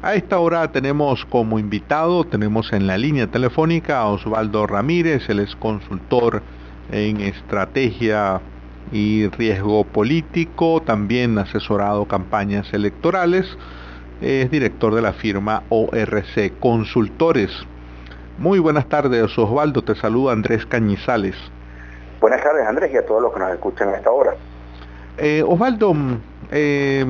A esta hora tenemos como invitado, tenemos en la línea telefónica a Osvaldo Ramírez, él es consultor en estrategia y riesgo político, también asesorado campañas electorales, es director de la firma ORC Consultores. Muy buenas tardes, Osvaldo, te saluda Andrés Cañizales. Buenas tardes, Andrés, y a todos los que nos escuchan a esta hora. Eh, Osvaldo, eh,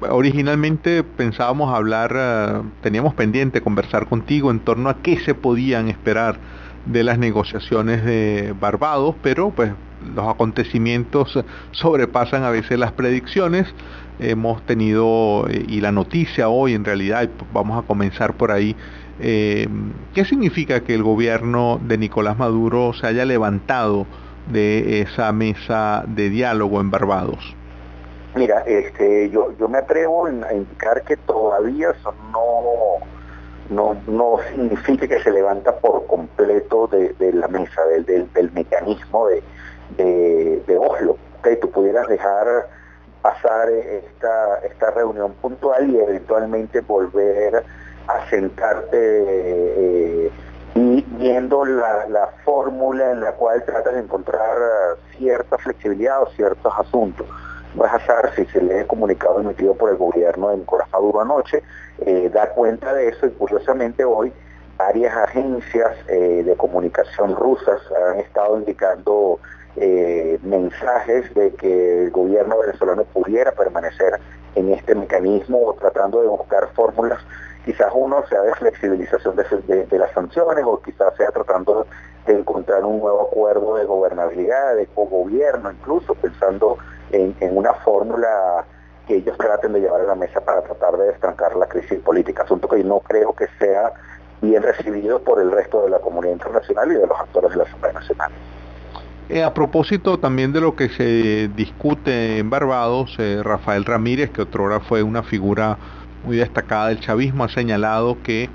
originalmente pensábamos hablar, uh, teníamos pendiente conversar contigo en torno a qué se podían esperar de las negociaciones de Barbados, pero pues los acontecimientos sobrepasan a veces las predicciones. Hemos tenido, eh, y la noticia hoy en realidad, vamos a comenzar por ahí, eh, ¿qué significa que el gobierno de Nicolás Maduro se haya levantado de esa mesa de diálogo en Barbados? Mira, este, yo, yo me atrevo a indicar que todavía eso no, no, no significa que se levanta por completo de, la mesa, del, del, del mecanismo de, Oslo. Que tú pudieras dejar pasar esta, esta reunión puntual y eventualmente volver a sentarte eh, y viendo la fórmula en la cual tratas de encontrar cierta flexibilidad o ciertos asuntos no es azar si se lee el comunicado emitido por el gobierno de Nicolás Maduro anoche, eh, da cuenta de eso y curiosamente hoy varias agencias eh, de comunicación rusas han estado indicando eh, mensajes de que el gobierno venezolano pudiera permanecer en este mecanismo tratando de buscar fórmulas. Quizás uno sea de flexibilización de, las sanciones o quizás sea tratando de encontrar un nuevo acuerdo de gobernabilidad, de cogobierno, incluso pensando en, en una fórmula que ellos traten de llevar a la mesa para tratar de estancar la crisis política, asunto que no creo que sea bien recibido por el resto de la comunidad internacional y de los actores de la Asamblea Nacional. Eh, a propósito también de lo que se discute en Barbados, eh, Rafael Ramírez, que otrora fue una figura muy destacada del chavismo, ha señalado que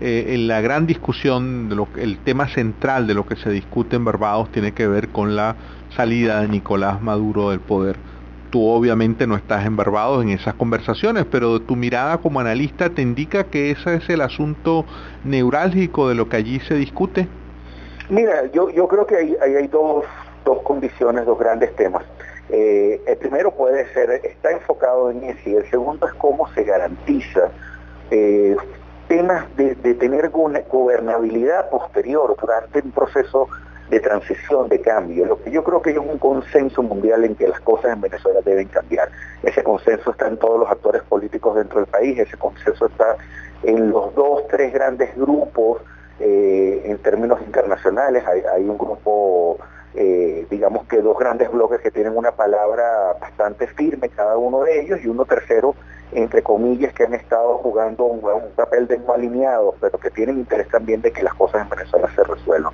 eh, en la gran discusión, el tema central de lo que se discute en Barbados tiene que ver con la salida de Nicolás Maduro del poder. Tú obviamente no estás en Barbados en esas conversaciones, pero tu mirada como analista te indica que ese es el asunto neurálgico de lo que allí se discute. Mira, yo, creo que hay, hay, dos, condiciones, dos grandes temas. Eh, el primero puede ser, está enfocado en ese, y el segundo es cómo se garantiza eh, temas de, de, tener gobernabilidad posterior durante un proceso de transición, de cambio. Lo que yo creo que hay un consenso mundial en que las cosas en Venezuela deben cambiar. Ese consenso está en todos los actores políticos dentro del país, ese consenso está en los dos, tres grandes grupos eh, en términos internacionales. Hay, un grupo eh, digamos que dos grandes bloques que tienen una palabra bastante firme cada uno de ellos y uno tercero entre comillas que han estado jugando un, papel de no alineados pero que tienen interés también de que las cosas en Venezuela se resuelvan.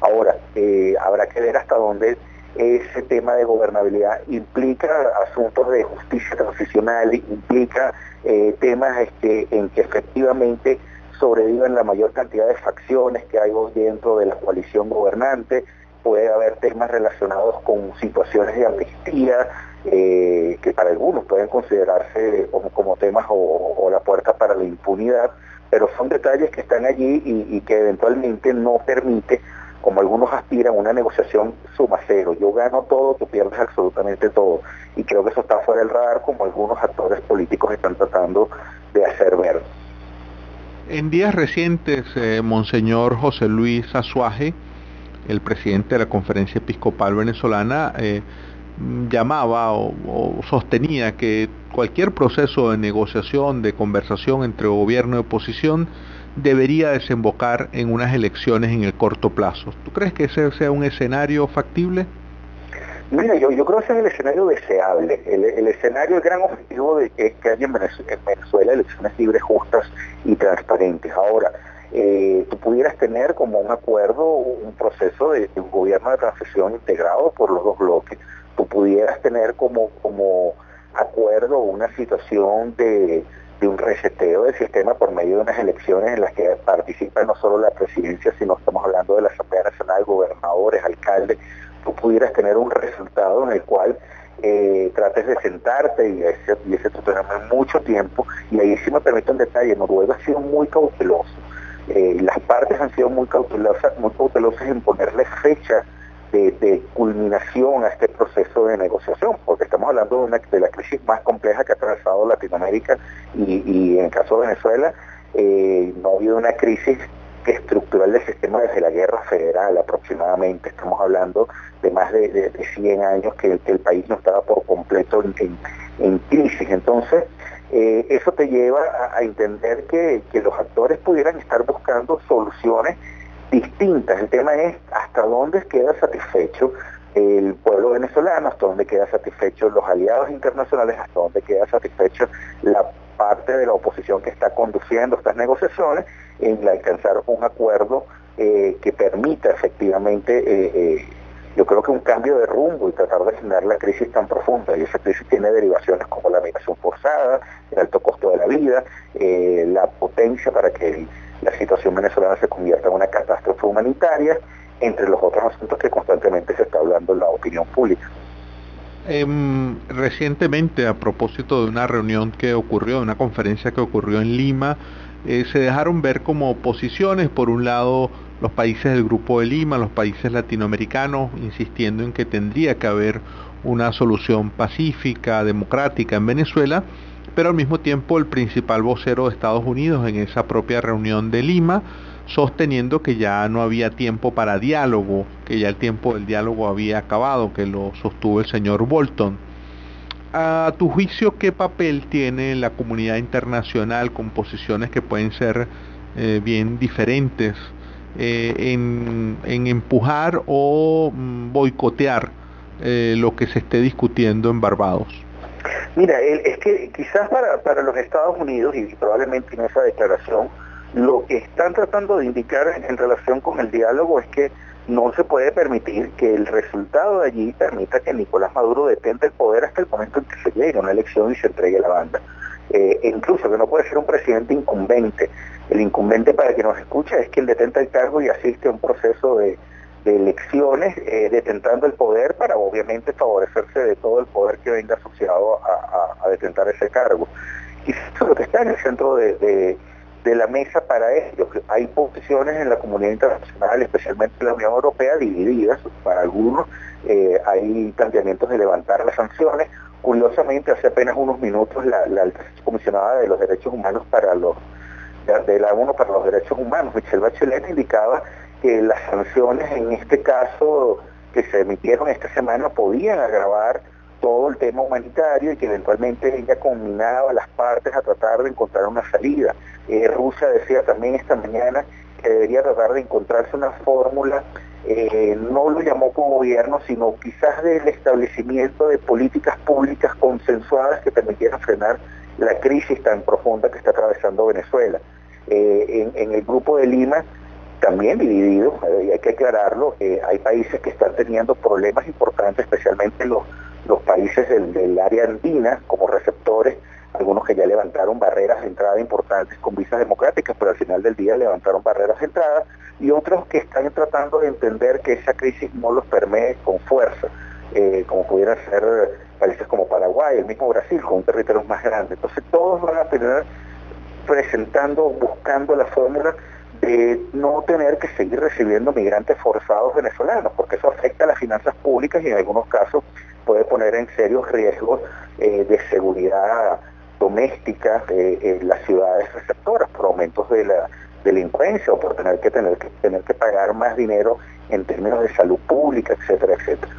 Ahora eh, habrá que ver hasta dónde ese tema de gobernabilidad implica asuntos de justicia transicional implica eh, temas este, en que efectivamente sobreviven la mayor cantidad de facciones que hay dentro de la coalición gobernante. Puede haber temas relacionados con situaciones de amnistía, eh, que para algunos pueden considerarse como, temas o, la puerta para la impunidad, pero son detalles que están allí y, y, que eventualmente no permite, como algunos aspiran, una negociación suma cero. Yo gano todo, tú pierdes absolutamente todo. Y creo que eso está fuera del radar, como algunos actores políticos están tratando de hacer ver. En días recientes, eh, Monseñor José Luis Azuaje, el presidente de la conferencia episcopal venezolana eh, llamaba o, sostenía que cualquier proceso de negociación, de conversación entre gobierno y oposición debería desembocar en unas elecciones en el corto plazo. ¿Tú crees que ese sea un escenario factible? Mira, yo, creo que ese es el escenario deseable. El, escenario, el gran objetivo de que, que haya en Venezuela, en Venezuela elecciones libres, justas y transparentes. Ahora, eh, tú pudieras tener como un acuerdo, un proceso de, de, un gobierno de transición integrado por los dos bloques, tú pudieras tener como, como acuerdo una situación de, de un reseteo del sistema por medio de unas elecciones en las que participa no solo la presidencia, sino estamos hablando de la Asamblea Nacional, gobernadores, alcaldes, tú pudieras tener un resultado en el cual eh, trates de sentarte y ese, y ese mucho tiempo. Y ahí sí me permito un detalle, Noruega ha sido muy cauteloso. Eh, las partes han sido muy cautelosas, muy cautelosas en ponerle fecha de, culminación a este proceso de negociación, porque estamos hablando de, una, de la crisis más compleja que ha atravesado Latinoamérica y, en el caso de Venezuela eh, no ha habido una crisis estructural del sistema desde la guerra federal aproximadamente. Estamos hablando de más de, 100 años que, el país no estaba por completo en, crisis. Entonces, eh, eso te lleva a, entender que, los actores pudieran estar buscando soluciones distintas. El tema es hasta dónde queda satisfecho el pueblo venezolano, hasta dónde queda satisfecho los aliados internacionales, hasta dónde queda satisfecho la parte de la oposición que está conduciendo estas negociaciones en alcanzar un acuerdo eh, que permita efectivamente, eh, eh, yo creo que un cambio de rumbo y tratar de generar la crisis tan profunda. Y esa crisis tiene derivaciones como la migración forzada, el alto costo de la vida, la potencia para que la situación venezolana se convierta en una catástrofe humanitaria, entre los otros asuntos que constantemente se está hablando en la opinión pública. Em, recientemente, a propósito de una reunión que ocurrió, de una conferencia que ocurrió en Lima, eh, se dejaron ver como posiciones, por un lado los países del Grupo de Lima, los países latinoamericanos, insistiendo en que tendría que haber una solución pacífica, democrática en Venezuela, pero al mismo tiempo el principal vocero de Estados Unidos en esa propia reunión de Lima, sosteniendo que ya no había tiempo para diálogo, que ya el tiempo del diálogo había acabado, que lo sostuvo el señor Bolton. A tu juicio, ¿qué papel tiene la comunidad internacional con posiciones que pueden ser eh, bien diferentes eh, en, empujar o mm, boicotear eh, lo que se esté discutiendo en Barbados? Mira, es que quizás para, para los Estados Unidos y probablemente en esa declaración, lo que están tratando de indicar en relación con el diálogo es que no se puede permitir que el resultado de allí permita que Nicolás Maduro detenga el poder hasta el momento en que se llegue a una elección y se entregue la banda. Eh, incluso que no puede ser un presidente incumbente. El incumbente, para que nos escuche, es quien detenta el cargo y asiste a un proceso de, elecciones, eh, detentando el poder para obviamente favorecerse de todo el poder que venga asociado a, detentar ese cargo. Y eso es lo que está en el centro de de la mesa para ello. Hay posiciones en la comunidad internacional, especialmente en la Unión Europea, divididas. Para algunos eh, hay planteamientos de levantar las sanciones. Curiosamente, hace apenas unos minutos la, alta comisionada de los derechos humanos para los de la ONU para los derechos humanos, Michelle Bachelet, indicaba que las sanciones en este caso que se emitieron esta semana podían agravar todo el tema humanitario y que eventualmente ella combinaba a las partes a tratar de encontrar una salida. Eh, Rusia decía también esta mañana que debería tratar de encontrarse una fórmula, eh, no lo llamó como gobierno, sino quizás del establecimiento de políticas públicas consensuadas que permitieran frenar la crisis tan profunda que está atravesando Venezuela. Eh, en, el grupo de Lima también dividido, y hay que aclararlo, hay países que están teniendo problemas importantes, especialmente los los países del, área andina como receptores, algunos que ya levantaron barreras de entrada importantes con visas democráticas, pero al final del día levantaron barreras de entrada, y otros que están tratando de entender que esa crisis no los permee con fuerza, eh, como pudieran ser países como Paraguay, el mismo Brasil, con un territorio más grande. Entonces todos van a tener presentando, buscando la fórmula de no tener que seguir recibiendo migrantes forzados venezolanos, porque eso afecta a las finanzas públicas y en algunos casos puede poner en serios riesgos eh, de seguridad doméstica eh, en las ciudades receptoras por aumentos de la delincuencia o por tener que tener que tener que pagar más dinero en términos de salud pública, etcétera, etcétera.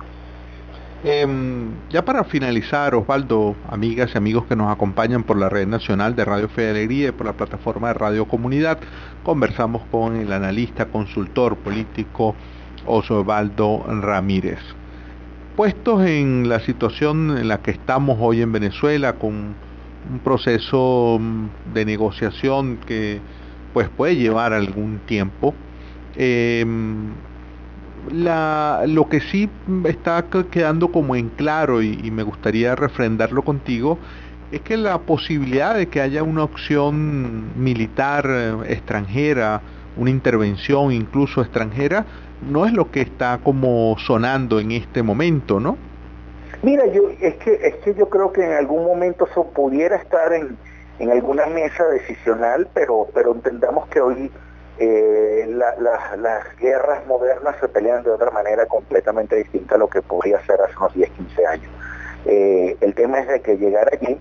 Em, ya para finalizar, Osvaldo, amigas y amigos que nos acompañan por la red nacional de Radio Fe y por la plataforma de Radio Comunidad, conversamos con el analista, consultor político Osvaldo Ramírez. Puestos en la situación en la que estamos hoy en Venezuela con un proceso mm, de negociación que pues puede llevar algún tiempo em, lo que sí está quedando como en claro y, me gustaría refrendarlo contigo es que la posibilidad de que haya una opción militar eh, extranjera, una intervención incluso extranjera, no es lo que está como sonando en este momento, ¿no? Mira, yo es que es que yo creo que en algún momento eso pudiera estar en, en alguna mesa decisional, pero pero entendamos que hoy eh, las guerras modernas se pelean de otra manera completamente distinta a lo que podría ser hace unos 10, 15 años. Eh, el tema es de que llegar allí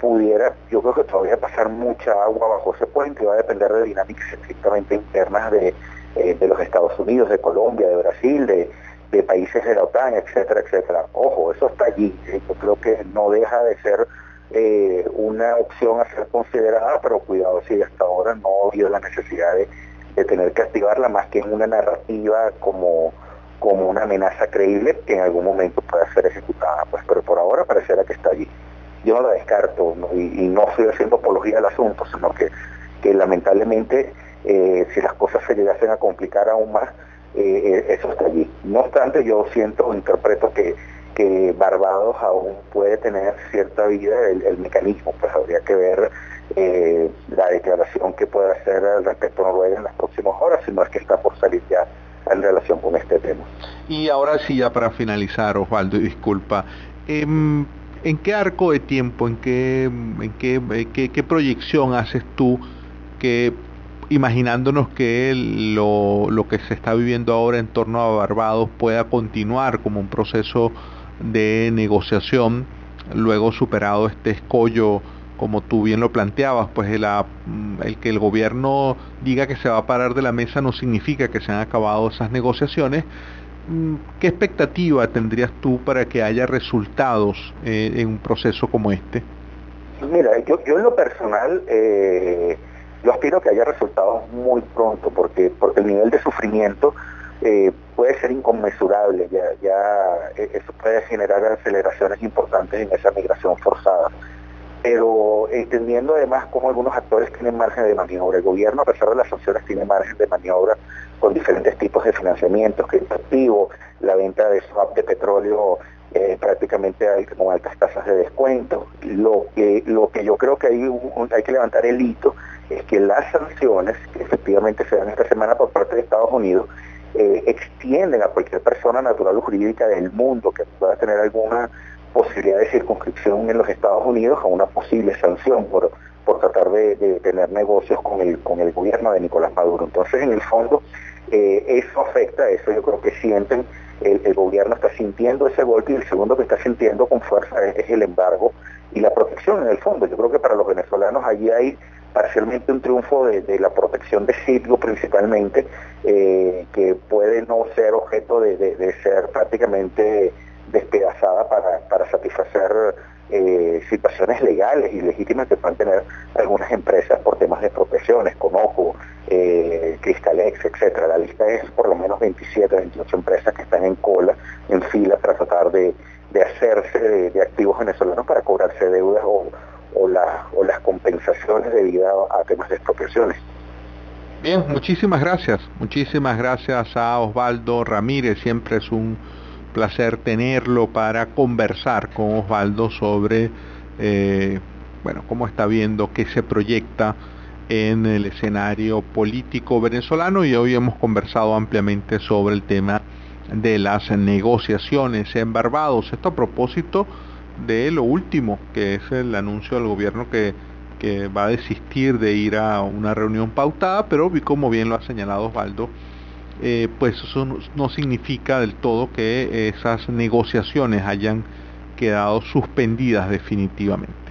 pudiera, yo creo que todavía pasar mucha agua bajo ese puente, va a depender de dinámicas estrictamente internas de, eh, de los Estados Unidos, de Colombia, de Brasil, de, países de la OTAN, etcétera, etcétera. Ojo, eso está allí. Yo creo que no deja de ser eh, una opción a ser considerada, pero cuidado si hasta ahora no ha habido la necesidad de, de, tener que activarla más que en una narrativa como, como una amenaza creíble que en algún momento pueda ser ejecutada. Pues, pero por ahora pareciera que está allí yo no la descarto Y, no estoy haciendo apología del asunto, sino que, que lamentablemente eh, si las cosas se llegasen a complicar aún más, eh, eh, eso está allí. No obstante, yo siento o interpreto que, que Barbados aún puede tener cierta vida el, mecanismo, pues habría que ver la declaración que pueda hacer al respecto Noruega en las próximas horas, si no es que está por salir ya en relación con este tema. Y ahora sí, ya para finalizar, Osvaldo, disculpa, em, ¿En qué arco de tiempo, en qué, en qué, qué, proyección haces tú que imaginándonos que lo, lo, que se está viviendo ahora en torno a Barbados pueda continuar como un proceso de negociación, luego superado este escollo, como tú bien lo planteabas, pues el, el que el gobierno diga que se va a parar de la mesa no significa que se han acabado esas negociaciones, Mm, ¿Qué expectativa tendrías tú para que haya resultados eh, en un proceso como este? Mira, yo, en lo personal, eh, yo aspiro que haya resultados muy pronto, porque, el nivel de sufrimiento eh, puede ser inconmensurable, ya, ya eso puede generar aceleraciones importantes en esa migración forzada. Pero entendiendo además cómo algunos actores tienen margen de maniobra, el gobierno a pesar de las sanciones tiene margen de maniobra con diferentes tipos de financiamientos, crédito activo, la venta de swap de petróleo eh, prácticamente con altas tasas de descuento. Lo que, lo que yo creo que hay, hay que levantar el hito es que las sanciones que efectivamente se dan esta semana por parte de Estados Unidos eh, extienden a cualquier persona natural o jurídica del mundo que pueda tener alguna posibilidad de circunscripción en los Estados Unidos a una posible sanción por, por tratar de, tener negocios con el, con el gobierno de Nicolás Maduro. Entonces, en el fondo, eh, eso afecta, eso yo creo que sienten, el, gobierno está sintiendo ese golpe y el segundo que está sintiendo con fuerza es, el embargo y la protección en el fondo. Yo creo que para los venezolanos allí hay parcialmente un triunfo de, la protección de sitio principalmente, eh, que puede no ser objeto de, ser prácticamente despedazada para, para satisfacer eh, situaciones legales y legítimas que puedan tener algunas empresas por temas de expropiaciones, Conoco, eh, Cristalex, etcétera. La lista es por lo menos 27, 28 empresas que están en cola, en fila para tratar de, hacerse de, activos venezolanos para cobrarse deudas o, o, o las compensaciones debido a, a temas de expropiaciones. Bien, muchísimas gracias. Muchísimas gracias a Osvaldo Ramírez. Siempre es un placer tenerlo para conversar con Osvaldo sobre eh, bueno, cómo está viendo qué se proyecta en el escenario político venezolano y hoy hemos conversado ampliamente sobre el tema de las negociaciones en Barbados. Esto a propósito de lo último, que es el anuncio del gobierno que, va a desistir de ir a una reunión pautada, pero como bien lo ha señalado Osvaldo, eh, pues eso no, significa del todo que esas negociaciones hayan quedado suspendidas definitivamente.